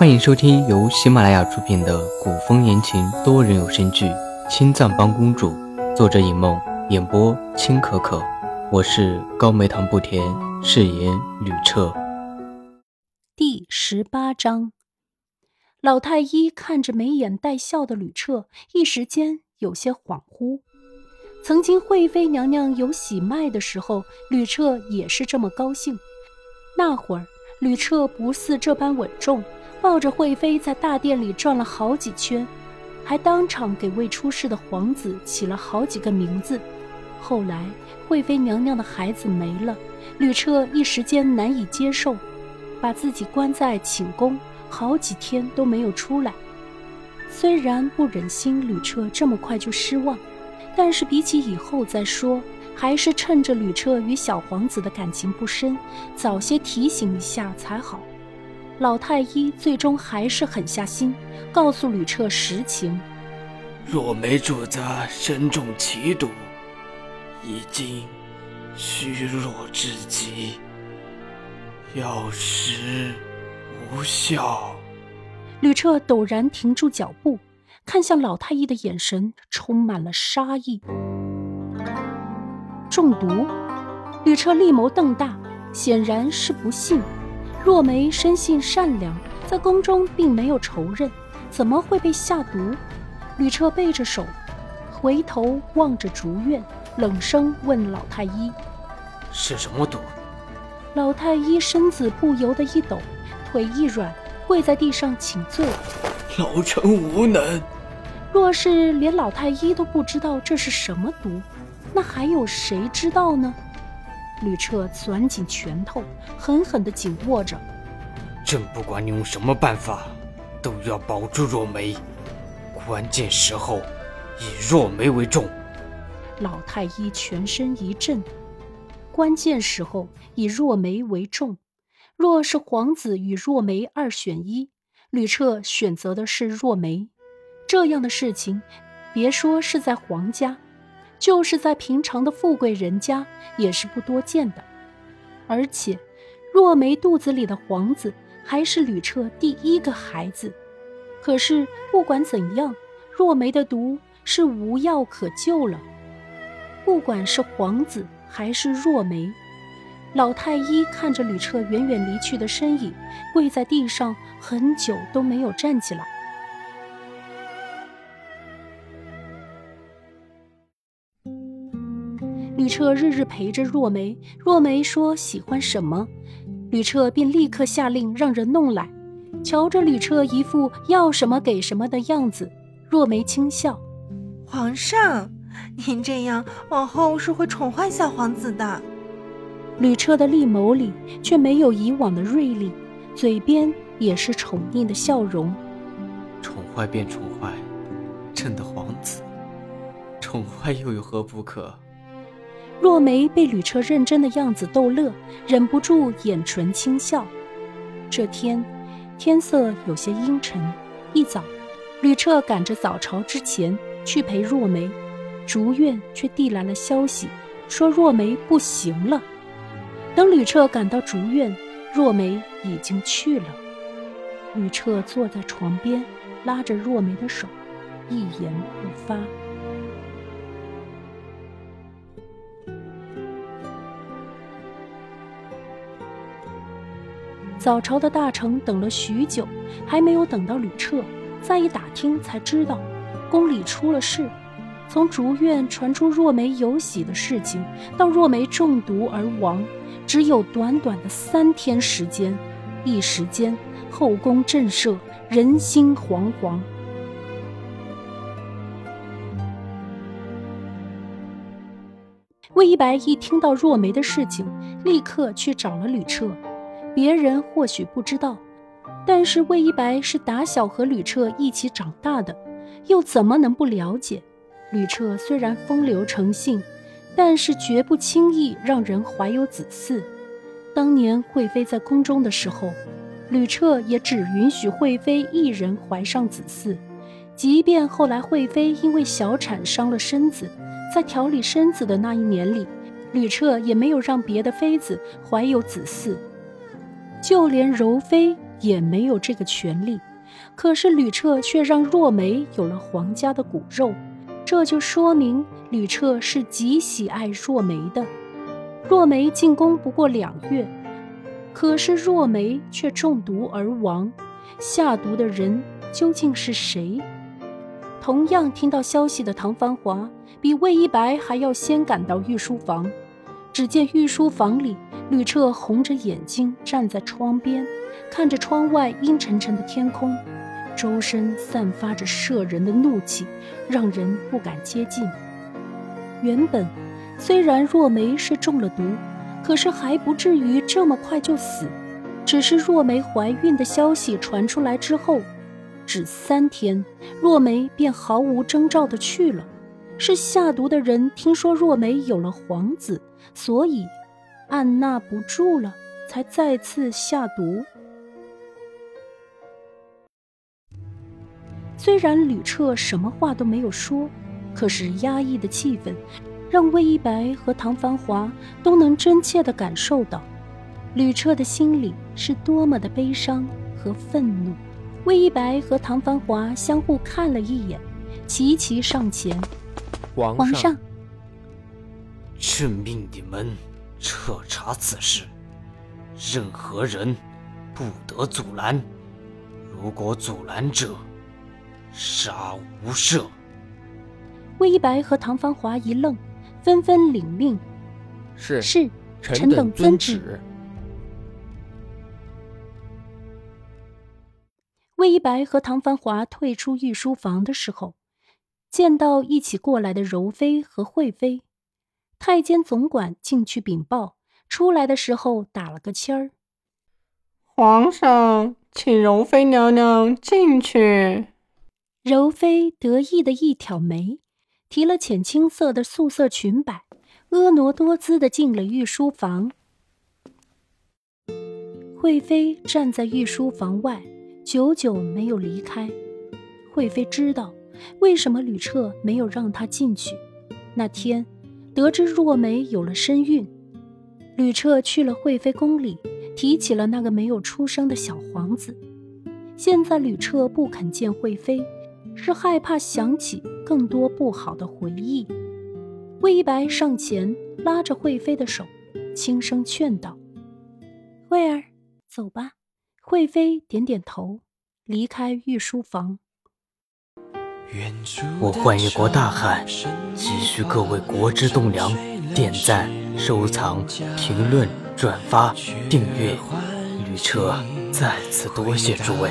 欢迎收听由喜马拉雅出品的古风言情多人有声剧《青藏帮公主》，作者尹梦，演播青可可。我是高梅糖不甜，饰演吕彻。第十八章，老太医看着眉眼带笑的吕彻，一时间有些恍惚。曾经惠妃娘娘有喜脉的时候，吕彻也是这么高兴。那会儿，吕彻不似这般稳重，抱着惠妃在大殿里转了好几圈，还当场给未出世的皇子起了好几个名字。后来，惠妃娘娘的孩子没了，吕彻一时间难以接受，把自己关在寝宫，好几天都没有出来。虽然不忍心吕彻这么快就失望，但是比起以后再说，还是趁着吕彻与小皇子的感情不深，早些提醒一下才好。老太医最终还是狠下心，告诉吕彻实情：若梅主子身中奇毒。已经虚弱至极，药石无效。吕彻陡然停住脚步，看向老太医的眼神充满了杀意。中毒？吕彻立眸瞪大，显然是不信。若梅生性善良，在宫中并没有仇人，怎么会被下毒？吕彻背着手，回头望着竹院。冷声问老太医：“是什么毒？”老太医身子不由得一抖，腿一软，跪在地上请罪：“老臣无能。”若是连老太医都不知道这是什么毒，那还有谁知道呢？吕彻攥紧拳头，狠狠地紧握着：“朕不管你用什么办法，都要保住若梅。关键时候，以若梅为重。”老太医全身一震，关键时候以若梅为重。若是皇子与若梅二选一，吕彻选择的是若梅。这样的事情，别说是在皇家，就是在平常的富贵人家也是不多见的。而且，若梅肚子里的皇子还是吕彻第一个孩子。可是不管怎样，若梅的毒是无药可救了。不管是皇子还是若梅，老太医看着吕彻远远离去的身影，跪在地上很久都没有站起来。彻日日陪着若梅，若梅说喜欢什么，吕彻便立刻下令让人弄来。瞧着吕彻一副要什么给什么的样子，若梅轻笑：“皇上。”您这样往后是会宠坏小皇子的。吕彻的利眸里却没有以往的锐利，嘴边也是宠溺的笑容。宠坏便宠坏，朕的皇子，宠坏又有何不可？若梅被吕彻认真的样子逗乐，忍不住掩唇轻笑。这天，天色有些阴沉，一早，吕彻赶着早朝之前去陪若梅。竹院却递来了消息，说若梅不行了。等吕彻赶到竹院，若梅已经去了。吕彻坐在床边，拉着若梅的手，一言不发。早朝的大臣等了许久，还没有等到吕彻。再一打听，才知道宫里出了事。从竹院传出若梅有喜的事情，到若梅中毒而亡，只有短短的三天时间，一时间后宫震慑，人心惶惶。魏一白一听到若梅的事情，立刻去找了吕彻。别人或许不知道，但是魏一白是打小和吕彻一起长大的，又怎么能不了解？吕彻虽然风流成性，但是绝不轻易让人怀有子嗣。当年惠妃在宫中的时候，吕彻也只允许惠妃一人怀上子嗣。即便后来惠妃因为小产伤了身子，在调理身子的那一年里，吕彻也没有让别的妃子怀有子嗣。就连柔妃也没有这个权利。可是吕彻却让若梅有了皇家的骨肉，这就说明吕彻是极喜爱若梅的。若梅进宫不过两月，可是若梅却中毒而亡，下毒的人究竟是谁？同样听到消息的唐繁华，比魏一白还要先赶到御书房。只见御书房里，吕彻红着眼睛站在窗边，看着窗外阴沉沉的天空，周身散发着摄人的怒气，让人不敢接近。原本，虽然若梅是中了毒，可是还不至于这么快就死。只是若梅怀孕的消息传出来之后，只三天，若梅便毫无征兆的去了。是下毒的人听说若梅有了皇子，所以按捺不住了，才再次下毒。虽然吕彻什么话都没有说，可是压抑的气氛，让魏一白和唐繁华都能真切的感受到，吕彻的心里是多么的悲伤和愤怒。魏一白和唐繁华相互看了一眼，齐齐上前。皇上，朕命你们彻查此事，任何人不得阻拦，如果阻拦者，杀无赦。魏一白和唐繁华一愣，纷纷领命。是是，臣等遵旨。魏一白和唐繁华退出御书房的时候。见到一起过来的柔妃和惠妃，太监总管进去禀报，出来的时候打了个签儿。皇上，请柔妃娘娘进去。柔妃得意的一挑眉，提了浅青色的素色裙摆，婀娜多姿的进了御书房。惠妃站在御书房外，久久没有离开。惠妃知道。为什么吕彻没有让她进去？那天，得知若梅有了身孕，吕彻去了惠妃宫里，提起了那个没有出生的小皇子。现在吕彻不肯见惠妃，是害怕想起更多不好的回忆。魏一白上前拉着惠妃的手，轻声劝道：“惠儿，走吧。”惠妃点点头，离开御书房。我幻一国大汉，急需各位国之栋梁点赞、收藏、评论、转发、订阅。吕彻，再次多谢诸位。